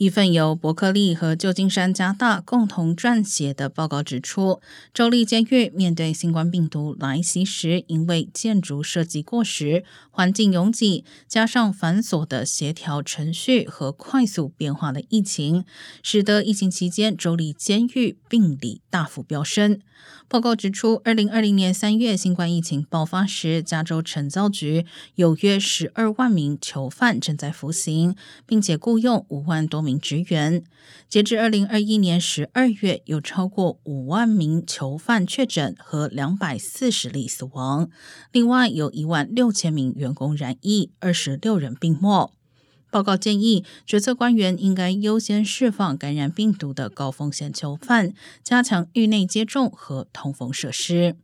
一份由伯克利和旧金山加大共同撰写的报告指出，州立监狱面对新冠病毒来袭时，因为建筑设计过时、环境拥挤，加上繁琐的协调程序和快速变化的疫情，使得疫情期间州立监狱病例大幅飙升。报告指出，二零二零年三月新冠疫情爆发时，加州惩教局有约十二万名囚犯正在服刑，并且雇佣五万多名职员。截至二零二一年十二月，有超过五万名囚犯确诊和两百四十例死亡，另外有一万六千名员工染疫，二十六人病没。报告建议，决策官员应该优先释放感染病毒的高风险囚犯，加强狱内接种和通风设施。